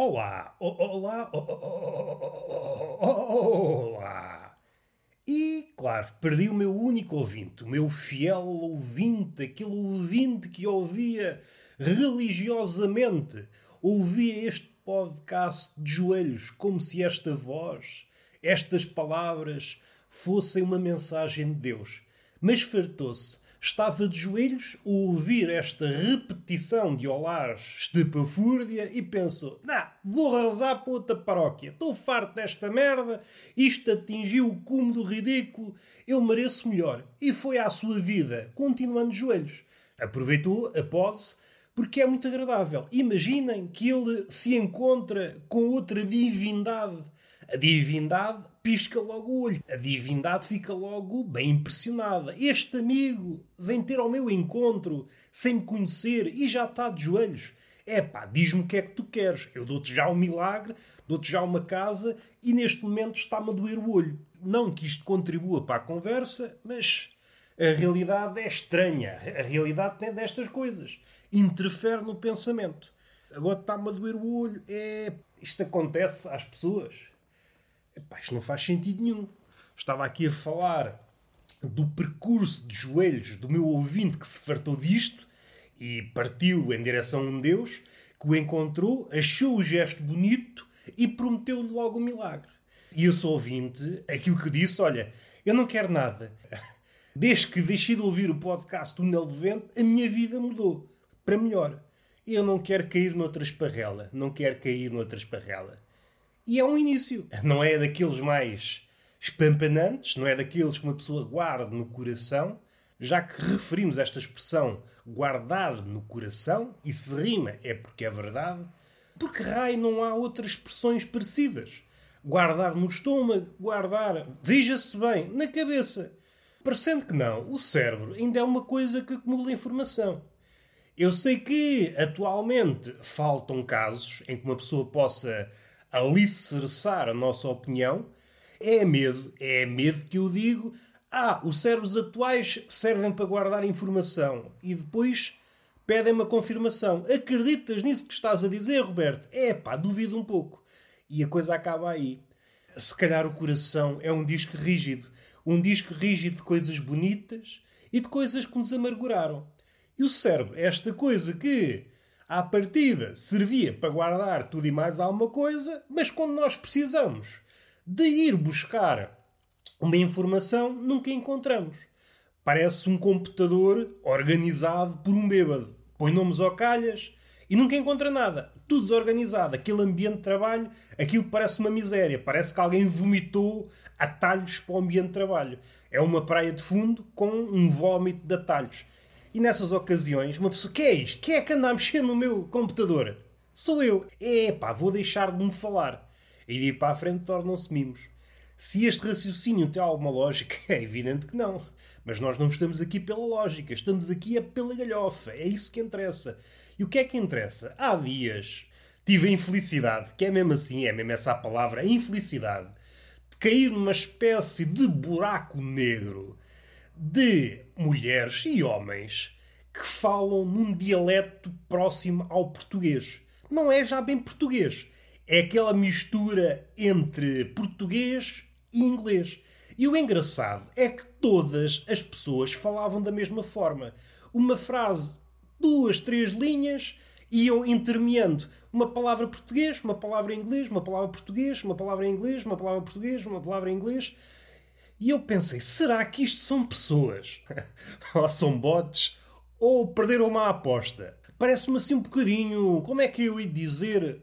Olá, olá, olá. E, claro, perdi o meu único ouvinte, o meu fiel ouvinte, aquele ouvinte que ouvia religiosamente, ouvia este podcast de joelhos, como se esta voz, estas palavras, fossem uma mensagem de Deus. Mas fartou-se estava de joelhos a ouvir esta repetição de olares estapafúrdia e pensou: Nah, vou rezar para outra paróquia. Estou farto desta merda. Isto atingiu o cume do ridículo. Eu mereço melhor. E foi à sua vida, continuando de joelhos. Aproveitou a pose porque é muito agradável. Imaginem que ele se encontra com outra divindade. A divindade pisca logo o olho. A divindade fica logo bem impressionada. Este amigo vem ter ao meu encontro sem me conhecer e já está de joelhos. É pá, diz-me o que é que tu queres. Eu dou-te já um milagre, dou-te já uma casa e neste momento está-me a doer o olho. Não que isto contribua para a conversa, mas a realidade é estranha. A realidade tem destas coisas. Interfere no pensamento. Agora está-me a doer o olho. É... Isto acontece às pessoas. Epá, isto não faz sentido nenhum. Estava aqui a falar do percurso de joelhos do meu ouvinte que se fartou disto e partiu em direção a um Deus que o encontrou, achou o gesto bonito e prometeu-lhe logo o milagre. E esse ouvinte, aquilo que disse, olha, eu não quero nada. Desde que deixei de ouvir o podcast Túnel de Vento, a minha vida mudou. Para melhor. Eu não quero cair noutra esparrela. Não quero cair noutra esparrela. E é um início. Não é daqueles mais espampanantes, não é daqueles que uma pessoa guarda no coração, já que referimos esta expressão guardar no coração, e se rima é porque é verdade, porque raio não há outras expressões parecidas. Guardar no estômago, guardar, veja-se bem, na cabeça. Parecendo que não, o cérebro ainda é uma coisa que acumula informação. Eu sei que atualmente faltam casos em que uma pessoa possa alicerçar a nossa opinião. É medo, é medo que eu digo. Ah, os cérebros atuais servem para guardar informação e depois pedem uma confirmação. Acreditas nisso que estás a dizer, Roberto? É pá, duvido um pouco. E a coisa acaba aí. Se calhar o coração é um disco rígido. Um disco rígido de coisas bonitas e de coisas que nos amarguraram. E o cérebro é esta coisa que, à partida, servia para guardar tudo e mais alguma coisa, mas quando nós precisamos de ir buscar uma informação, nunca encontramos. Parece um computador organizado por um bêbado. Põe nomes ao calhas e nunca encontra nada. Tudo desorganizado. Aquele ambiente de trabalho, aquilo parece uma miséria. Parece que alguém vomitou atalhos para o ambiente de trabalho. É uma praia de fundo com um vómito de atalhos. E nessas ocasiões, uma pessoa, que é isto? Quem é que anda a mexer no meu computador? Sou eu. Epá, vou deixar de me falar. E de ir para a frente tornam-se mimos. Se este raciocínio tem alguma lógica, é evidente que não. Mas nós não estamos aqui pela lógica, estamos aqui é pela galhofa. É isso que interessa. E o que é que interessa? Há dias tive a infelicidade, que é mesmo assim, é mesmo essa a palavra, a infelicidade, de cair numa espécie de buraco negro de mulheres e homens que falam num dialeto próximo ao português. Não é já bem português. É aquela mistura entre português e inglês. E o engraçado é que todas as pessoas falavam da mesma forma. Uma frase, duas, três linhas, iam intermeando uma palavra português, uma palavra inglês, uma palavra português, uma palavra inglês, uma palavra português, uma palavra inglês. E eu pensei, será que isto são pessoas? ou são bots? Ou perderam uma aposta? Parece-me assim um bocadinho. Como é que eu ia dizer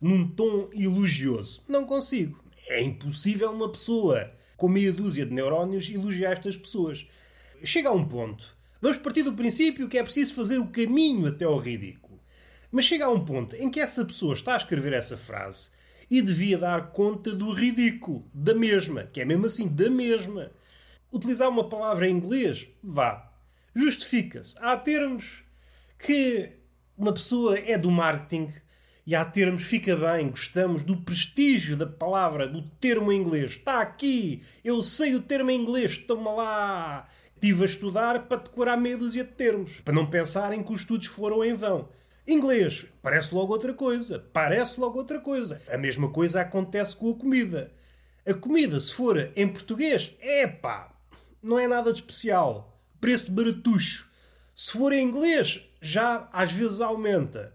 num tom elogioso? Não consigo. É impossível uma pessoa com meia dúzia de neurónios elogiar estas pessoas. Chega a um ponto. Vamos partir do princípio que é preciso fazer o caminho até ao ridículo. Mas chega a um ponto em que essa pessoa está a escrever essa frase e devia dar conta do ridículo, da mesma, que é mesmo assim, da mesma. Utilizar uma palavra em inglês, vá, justifica-se. Há termos que uma pessoa é do marketing e há termos fica bem, gostamos do prestígio da palavra, do termo em inglês. Está aqui, eu sei o termo em inglês, toma lá. Estive a estudar para decorar meia dúzia de termos, para não pensarem que os estudos foram em vão. Inglês, parece logo outra coisa. Parece logo outra coisa. A mesma coisa acontece com a comida. A comida, se for em português, é pá, não é nada de especial. Preço baratucho. Se for em inglês, já às vezes aumenta.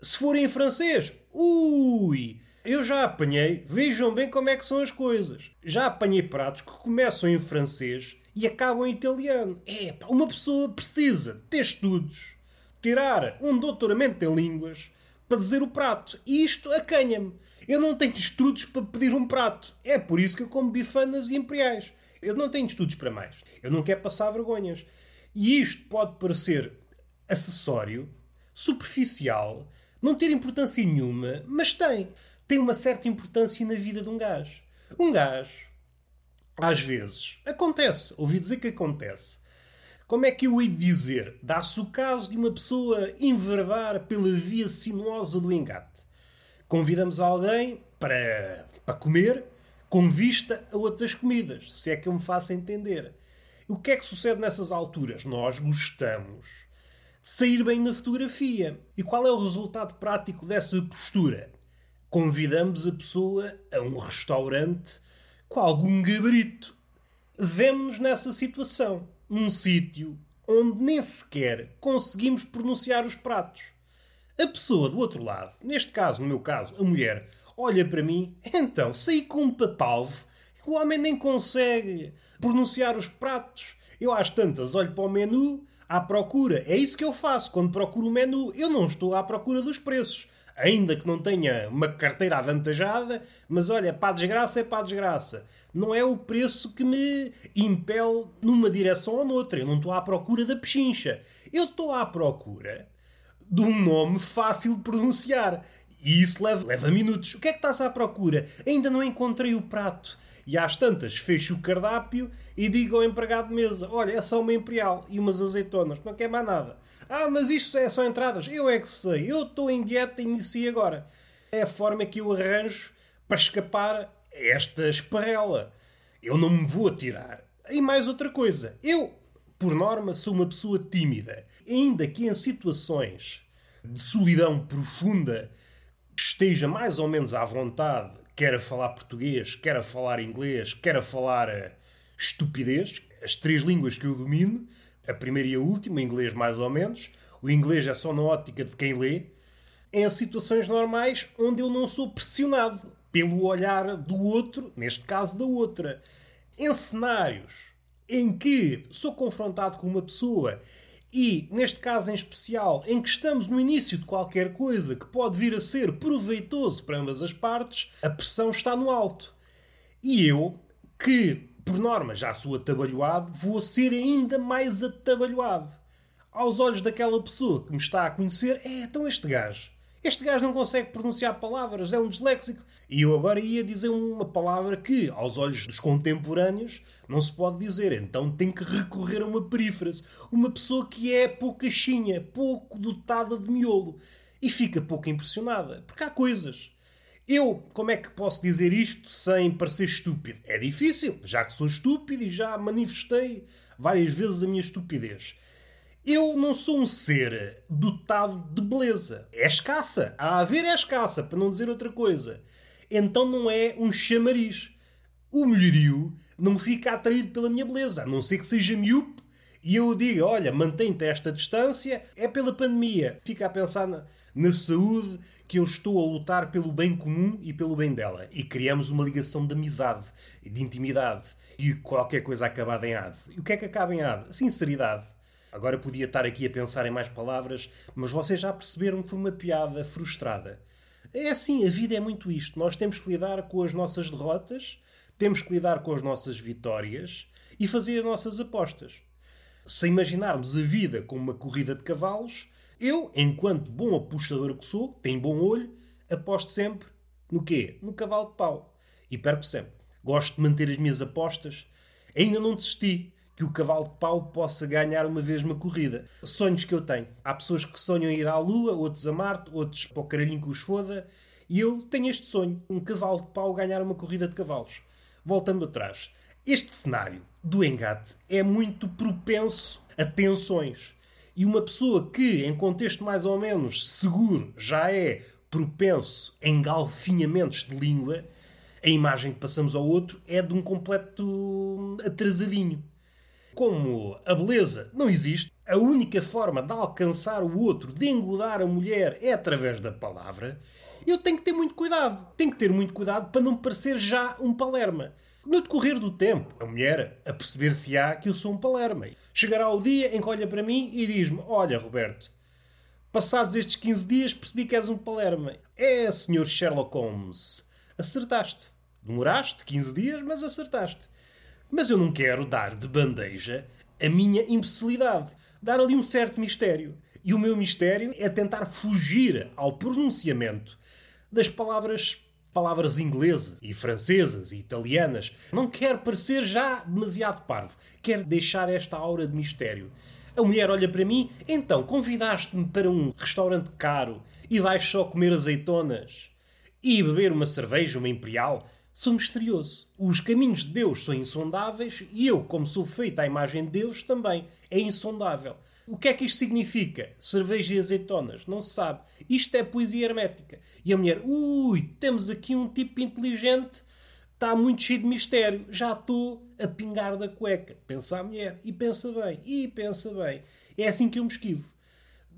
Se for em francês, ui! Eu já apanhei, vejam bem como é que são as coisas. Já apanhei pratos que começam em francês e acabam em italiano. É, pá, uma pessoa precisa ter estudos, tirar um doutoramento em línguas para dizer o prato. E isto acanha-me. Eu não tenho estudos para pedir um prato. É por isso que eu como bifanas e imperiais. Eu não tenho estudos para mais. Eu não quero passar vergonhas. E isto pode parecer acessório, superficial, não ter importância nenhuma, mas tem. Tem uma certa importância na vida de um gajo. Um gajo, às vezes, acontece, ouvi dizer que acontece. Como é que eu hei dizer? Dá-se o caso de uma pessoa enverdar pela via sinuosa do engate. Convidamos alguém para, para comer com vista a outras comidas, se é que eu me faço entender. O que é que sucede nessas alturas? Nós gostamos de sair bem na fotografia. E qual é o resultado prático dessa postura? Convidamos a pessoa a um restaurante com algum gabarito. Vemos nessa situação num sítio onde nem sequer conseguimos pronunciar os pratos. A pessoa do outro lado, neste caso, no meu caso, a mulher, olha para mim, então saí com um papalvo, o homem nem consegue pronunciar os pratos. Eu às tantas olho para o menu à procura. É isso que eu faço quando procuro o menu. Eu não estou à procura dos preços. Ainda que não tenha uma carteira avantajada, mas olha, para a desgraça é para a desgraça. Não é o preço que me impele numa direção ou noutra. Eu não estou à procura da pechincha. Eu estou à procura de um nome fácil de pronunciar. E isso leva, leva minutos. O que é que estás à procura? Ainda não encontrei o prato. E às tantas fecho o cardápio e digo ao empregado de mesa: Olha, é só uma imperial e umas azeitonas, não quer mais nada. Ah, mas isto é só entradas? Eu é que sei, eu estou em dieta e inicio agora. É a forma que eu arranjo para escapar esta esparrela. Eu não me vou atirar. E mais outra coisa, eu, por norma, sou uma pessoa tímida. Ainda que em situações de solidão profunda esteja mais ou menos à vontade quer a falar português, quer a falar inglês, quer a falar uh, estupidez, as três línguas que eu domino, a primeira e a última, inglês mais ou menos, o inglês é só na ótica de quem lê, em situações normais onde eu não sou pressionado pelo olhar do outro, neste caso da outra. Em cenários em que sou confrontado com uma pessoa e, neste caso em especial, em que estamos no início de qualquer coisa que pode vir a ser proveitoso para ambas as partes, a pressão está no alto. E eu, que por norma já sou atabalhoado, vou ser ainda mais atabalhoado. Aos olhos daquela pessoa que me está a conhecer, é, então este gajo este gajo não consegue pronunciar palavras, é um disléxico. E eu agora ia dizer uma palavra que, aos olhos dos contemporâneos, não se pode dizer. Então tem que recorrer a uma perífrase. Uma pessoa que é poucachinha, pouco dotada de miolo. E fica pouco impressionada. Porque há coisas. Eu, como é que posso dizer isto sem parecer estúpido? É difícil, já que sou estúpido e já manifestei várias vezes a minha estupidez. Eu não sou um ser dotado de beleza. É escassa. A haver é escassa, para não dizer outra coisa. Então não é um chamariz. O melhorio não fica atraído pela minha beleza, a não ser que seja miúpe e eu diga, olha, mantém-te esta distância, é pela pandemia. Fica a pensar na, na saúde que eu estou a lutar pelo bem comum e pelo bem dela. E criamos uma ligação de amizade, de intimidade. E qualquer coisa acabada em ade. E o que é que acaba em ade? Sinceridade. Agora podia estar aqui a pensar em mais palavras, mas vocês já perceberam que foi uma piada frustrada. É assim, a vida é muito isto. Nós temos que lidar com as nossas derrotas, temos que lidar com as nossas vitórias e fazer as nossas apostas. Se imaginarmos a vida como uma corrida de cavalos, eu, enquanto bom apostador que sou, tenho bom olho, aposto sempre no quê? No cavalo de pau. E perco sempre. Gosto de manter as minhas apostas. Ainda não desisti que o cavalo de pau possa ganhar uma vez uma corrida. Sonhos que eu tenho. Há pessoas que sonham ir à Lua, outros a Marte, outros para o caralhinho que os foda. E eu tenho este sonho: um cavalo de pau ganhar uma corrida de cavalos. Voltando atrás, este cenário do engate é muito propenso a tensões. E uma pessoa que, em contexto mais ou menos seguro, já é propenso a engalfinhamentos de língua, a imagem que passamos ao outro é de um completo atrasadinho. Como a beleza não existe, a única forma de alcançar o outro, de engodar a mulher, é através da palavra, eu tenho que ter muito cuidado. Tenho que ter muito cuidado para não parecer já um palerma. No decorrer do tempo, a mulher a perceber-se-á que eu sou um palerma. Chegará o dia em que olha para mim e diz-me: Olha, Roberto, passados estes 15 dias percebi que és um palerma. É, senhor Sherlock Holmes, acertaste. Demoraste 15 dias, mas acertaste. Mas eu não quero dar de bandeja a minha imbecilidade. Dar ali um certo mistério. E o meu mistério é tentar fugir ao pronunciamento das palavras palavras inglesas e francesas e italianas. Não quero parecer já demasiado parvo. Quero deixar esta aura de mistério. A mulher olha para mim, então convidaste-me para um restaurante caro e vais só comer azeitonas e beber uma cerveja, uma imperial. Sou misterioso. Os caminhos de Deus são insondáveis e eu, como sou feito à imagem de Deus, também é insondável. O que é que isto significa? Cerveja e azeitonas? Não se sabe. Isto é poesia hermética. E a mulher, ui, temos aqui um tipo inteligente, está muito cheio de mistério. Já estou a pingar da cueca. Pensa a mulher. E pensa bem. E pensa bem. É assim que eu me esquivo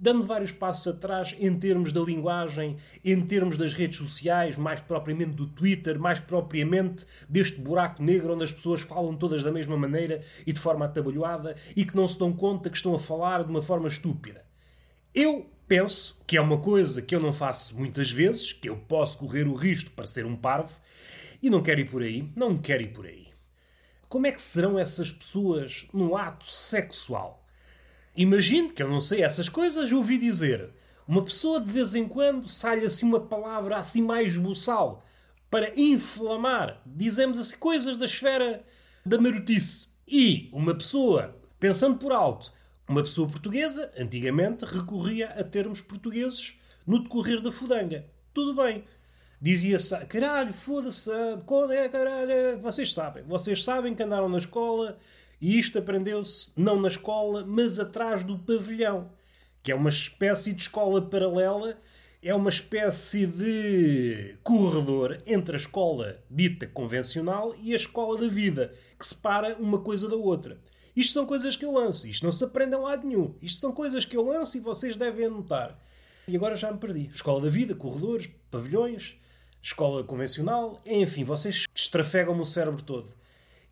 dando vários passos atrás em termos da linguagem, em termos das redes sociais, mais propriamente do Twitter, mais propriamente deste buraco negro onde as pessoas falam todas da mesma maneira e de forma atabalhoada e que não se dão conta que estão a falar de uma forma estúpida. Eu penso que é uma coisa que eu não faço muitas vezes, que eu posso correr o risco para ser um parvo, e não quero ir por aí, não quero ir por aí. Como é que serão essas pessoas no ato sexual? Imagino que eu não sei essas coisas, ouvi dizer. Uma pessoa de vez em quando sai assim uma palavra assim mais buçal para inflamar, dizemos assim, coisas da esfera da marotice. E uma pessoa, pensando por alto, uma pessoa portuguesa, antigamente recorria a termos portugueses no decorrer da fudanga. Tudo bem. Dizia-se, caralho, foda-se, é, caralho, vocês sabem, vocês sabem que andaram na escola e isto aprendeu-se não na escola, mas atrás do pavilhão, que é uma espécie de escola paralela, é uma espécie de corredor entre a escola dita convencional e a escola da vida, que separa uma coisa da outra. Isto são coisas que eu lanço, isto não se aprende em lado nenhum. Isto são coisas que eu lanço e vocês devem anotar. E agora já me perdi. Escola da vida, corredores, pavilhões, escola convencional, enfim, vocês estrafegam-me o cérebro todo.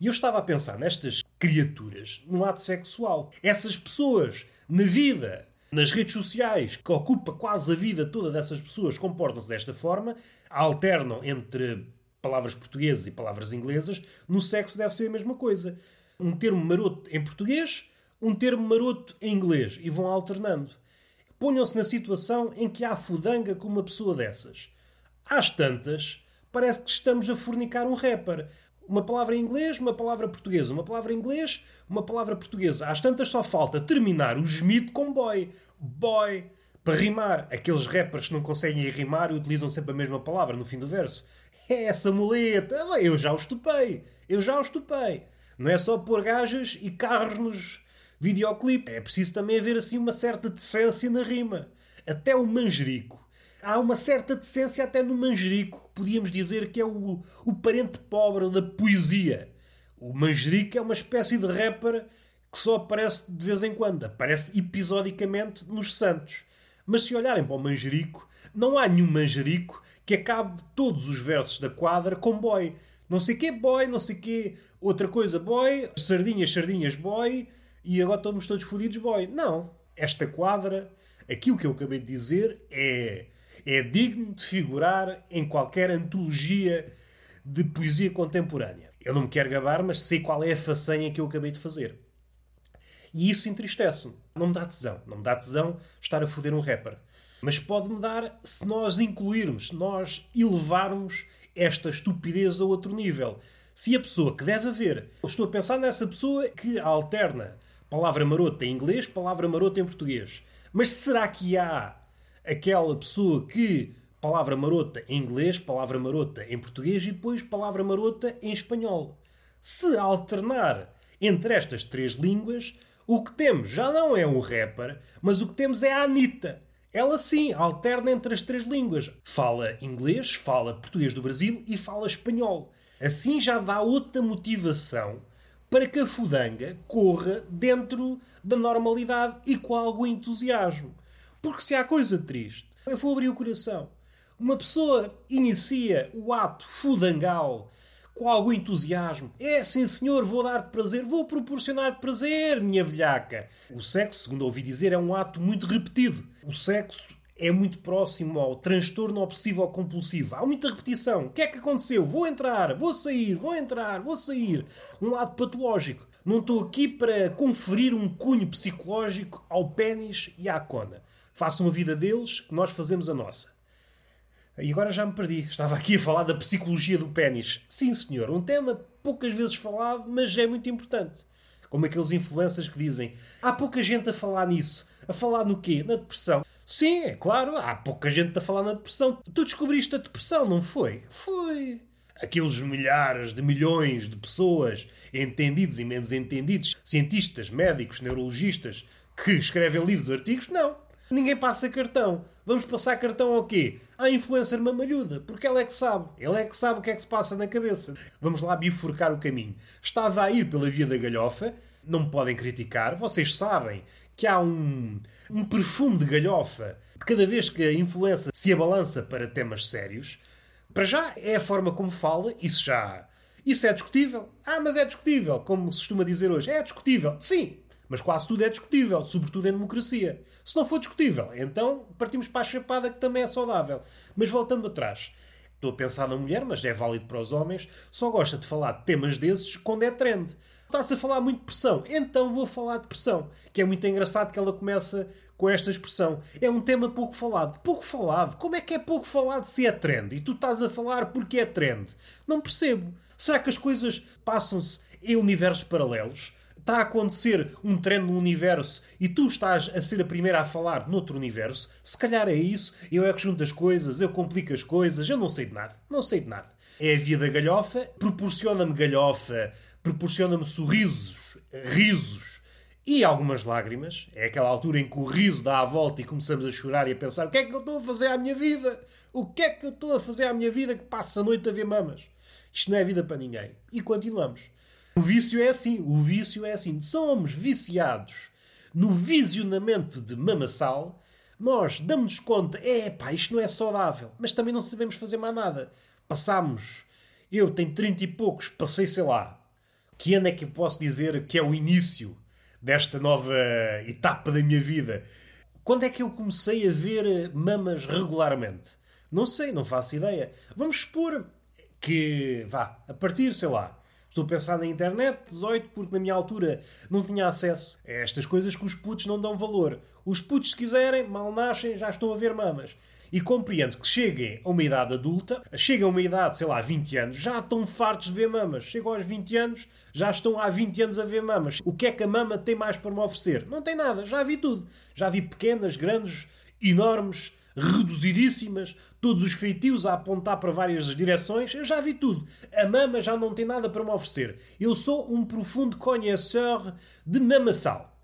E eu estava a pensar nestas criaturas no ato sexual. Essas pessoas, na vida, nas redes sociais, que ocupa quase a vida toda dessas pessoas, comportam-se desta forma, alternam entre palavras portuguesas e palavras inglesas. No sexo deve ser a mesma coisa. Um termo maroto em português, um termo maroto em inglês. E vão alternando. Ponham-se na situação em que há fudanga com uma pessoa dessas. Às tantas, parece que estamos a fornicar um rapper uma palavra em inglês, uma palavra portuguesa, uma palavra em inglês, uma palavra portuguesa. Às tantas só falta terminar o gemido com boy. Boy. Para rimar. Aqueles rappers que não conseguem rimar e utilizam sempre a mesma palavra no fim do verso. É essa muleta. Eu já os topei. Eu já os topei. Não é só pôr gajas e carros nos videoclipes. É preciso também haver assim uma certa decência na rima. Até o manjerico há uma certa decência até no manjerico. Podíamos dizer que é o, o parente pobre da poesia. O manjerico é uma espécie de rapper que só aparece de vez em quando. Aparece episodicamente nos Santos. Mas se olharem para o manjerico, não há nenhum manjerico que acabe todos os versos da quadra com boy. Não sei que boy, não sei que outra coisa boy, sardinhas, sardinhas boy, e agora estamos todos fodidos boy. Não. Esta quadra, aquilo que eu acabei de dizer é é digno de figurar em qualquer antologia de poesia contemporânea. Eu não me quero gabar, mas sei qual é a façanha que eu acabei de fazer. E isso entristece-me. Não me dá tesão. Não me dá tesão estar a foder um rapper. Mas pode-me dar se nós incluirmos, se nós elevarmos esta estupidez a outro nível. Se a pessoa que deve haver, estou a pensar nessa pessoa que alterna palavra marota em inglês, palavra marota em português. Mas será que há aquela pessoa que palavra marota em inglês, palavra marota em português e depois palavra marota em espanhol. Se alternar entre estas três línguas, O que temos já não é um rapper, mas o que temos é a Anitta. Ela sim alterna entre as três línguas. Fala inglês, fala português do Brasil e fala espanhol. Assim já dá outra motivação para que a fudanga corra dentro da normalidade e com algum entusiasmo. Porque se há coisa triste, eu vou abrir o coração. Uma pessoa inicia o ato fudangal com algum entusiasmo. É, sim senhor, vou dar-te prazer, vou proporcionar-te prazer, minha velhaca. O sexo, segundo ouvi dizer, é um ato muito repetido. O sexo é muito próximo ao transtorno obsessivo compulsivo. Há muita repetição. O que é que aconteceu? Vou entrar, vou sair, vou entrar, vou sair. Um lado patológico. Não estou aqui para conferir um cunho psicológico ao pênis e à cona. Façam a vida deles, que nós fazemos a nossa. E agora já me perdi. Estava aqui a falar da psicologia do pênis. Sim, senhor, um tema poucas vezes falado, mas é muito importante. Como aqueles influencers que dizem: há pouca gente a falar nisso. A falar no quê? Na depressão. Sim, é claro, há pouca gente a falar na depressão. Tu descobriste a depressão, não foi? Foi. Aqueles milhares de milhões de pessoas, entendidos e menos entendidos, cientistas, médicos, neurologistas, que escrevem livros, artigos, não. Ninguém passa cartão. Vamos passar cartão ao quê? À influencer mamalhuda, porque ela é que sabe. Ela é que sabe o que é que se passa na cabeça. Vamos lá bifurcar o caminho. Estava a ir pela via da galhofa, não me podem criticar, vocês sabem que há um, um perfume de galhofa de cada vez que a influência se abalança para temas sérios. Para já é a forma como fala, isso já. Isso é discutível. Ah, mas é discutível, como se costuma dizer hoje. É discutível. Sim, mas quase tudo é discutível, sobretudo em democracia. Se não for discutível, então partimos para a chapada que também é saudável. Mas voltando atrás, estou a pensar na mulher, mas é válido para os homens, só gosta de falar de temas desses quando é trend. Está-se a falar muito de pressão, então vou falar de pressão. Que é muito engraçado que ela começa com esta expressão. É um tema pouco falado. Pouco falado? Como é que é pouco falado se é trend? E tu estás a falar porque é trend? Não percebo. Será que as coisas passam-se em universos paralelos? Está a acontecer um trend no universo e tu estás a ser a primeira a falar noutro universo, se calhar é isso, eu é que junto as coisas, eu complico as coisas, eu não sei de nada, não sei de nada. É a via da galhofa, proporciona-me galhofa, proporciona-me sorrisos, risos e algumas lágrimas. É aquela altura em que o riso dá a volta e começamos a chorar e a pensar: o que é que eu estou a fazer à minha vida? O que é que eu estou a fazer à minha vida que passa a noite a ver mamas? Isto não é vida para ninguém. E continuamos. O vício é assim, o vício é assim. Somos viciados no visionamento de mamassal. Nós damos-nos conta, é pá, isto não é saudável, mas também não sabemos fazer mais nada. Passamos, eu tenho 30 e poucos, passei, sei lá, que ano é que eu posso dizer que é o início desta nova etapa da minha vida? Quando é que eu comecei a ver mamas regularmente? Não sei, não faço ideia. Vamos supor que, vá, a partir, sei lá, Estou a pensar na internet, 18, porque na minha altura não tinha acesso a estas coisas que os putos não dão valor. Os putos, se quiserem, mal nascem, já estão a ver mamas. E compreendo que cheguem a uma idade adulta, chegam a uma idade, sei lá, 20 anos, já estão fartos de ver mamas. Chegam aos 20 anos, já estão há 20 anos a ver mamas. O que é que a mama tem mais para me oferecer? Não tem nada, já vi tudo. Já vi pequenas, grandes, enormes, reduzidíssimas, todos os feitios a apontar para várias direções, eu já vi tudo. A mama já não tem nada para me oferecer. Eu sou um profundo conhecedor de mamassal.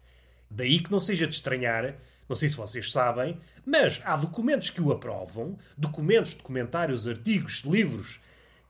Daí que não seja de estranhar, não sei se vocês sabem, mas há documentos que o aprovam, documentos, documentários, artigos, livros,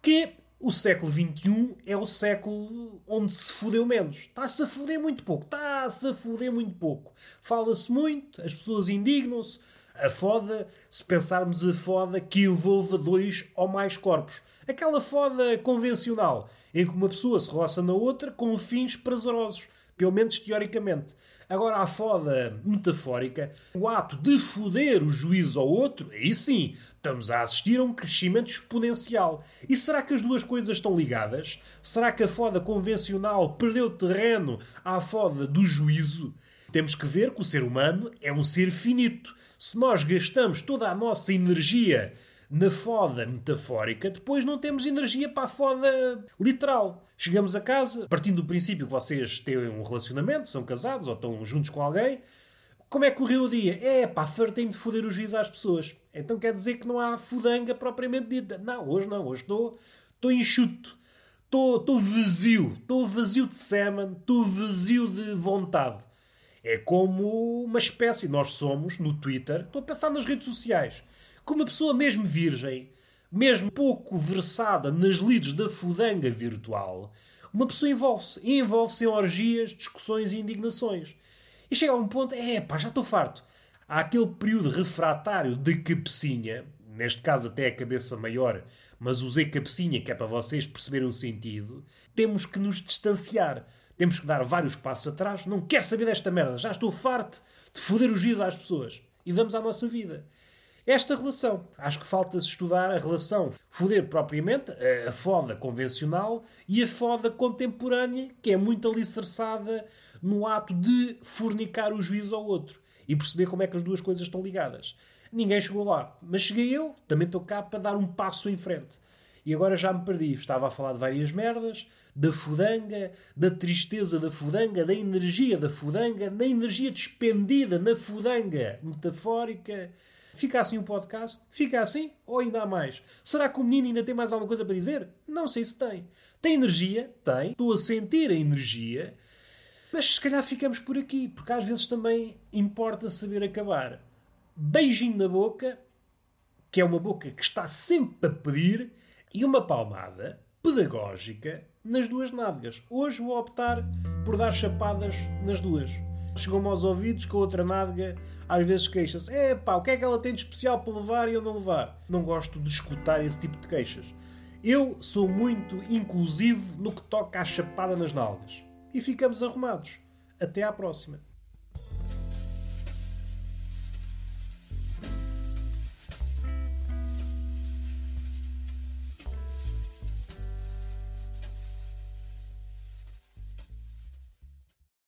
que o século XXI é o século onde se fudeu menos. Está-se a fuder muito pouco. Está-se a muito pouco. Fala-se muito, as pessoas indignam-se, a foda, se pensarmos a foda que envolva dois ou mais corpos. Aquela foda convencional, em que uma pessoa se roça na outra com fins prazerosos, pelo menos teoricamente. Agora, a foda metafórica, o ato de foder o juízo ao outro, aí sim, estamos a assistir a um crescimento exponencial. E será que as duas coisas estão ligadas? Será que a foda convencional perdeu terreno à foda do juízo? Temos que ver que o ser humano é um ser finito se nós gastamos toda a nossa energia na foda metafórica, depois não temos energia para a foda literal. Chegamos a casa, partindo do princípio que vocês têm um relacionamento, são casados ou estão juntos com alguém. Como é que correu o dia? É pá, fartei-me de foder o juiz às pessoas. Então quer dizer que não há fudanga propriamente dita. Não, hoje não, hoje estou, estou enxuto. Estou, estou vazio. Estou vazio de semen, estou vazio de vontade. É como uma espécie, nós somos, no Twitter, estou a pensar nas redes sociais, como uma pessoa mesmo virgem, mesmo pouco versada nas lides da fudanga virtual, uma pessoa envolve-se. E envolve-se em orgias, discussões e indignações. E chega a um ponto, é pá, já estou farto. Há aquele período refratário de cabecinha, neste caso até a cabeça maior, mas usei cabecinha que é para vocês perceberem o sentido. Temos que nos distanciar. Temos que dar vários passos atrás. Não quero saber desta merda. Já estou farto de foder os dias às pessoas. E vamos à nossa vida. Esta relação. Acho que falta-se estudar a relação foder propriamente, a foda convencional e a foda contemporânea, que é muito alicerçada no ato de fornicar o juízo ao outro e perceber como é que as duas coisas estão ligadas. Ninguém chegou lá, mas cheguei eu, também estou cá para dar um passo em frente. E agora já me perdi. Estava a falar de várias merdas, da fudanga, da tristeza da fudanga, da energia da fudanga, da energia despendida na fudanga metafórica. Fica assim o podcast? Fica assim? Ou ainda há mais? Será que o menino ainda tem mais alguma coisa para dizer? Não sei se tem. Tem energia? Tem. Estou a sentir a energia. Mas se calhar ficamos por aqui, porque às vezes também importa saber acabar. Beijinho na boca, que é uma boca que está sempre a pedir, e uma palmada pedagógica nas duas nádegas. Hoje vou optar por dar chapadas nas duas. Chegou-me aos ouvidos que a outra nádega às vezes queixa-se. É pá, o que é que ela tem de especial para levar e eu não levar? Não gosto de escutar esse tipo de queixas. Eu sou muito inclusivo no que toca à chapada nas nalgas. E ficamos arrumados. Até à próxima.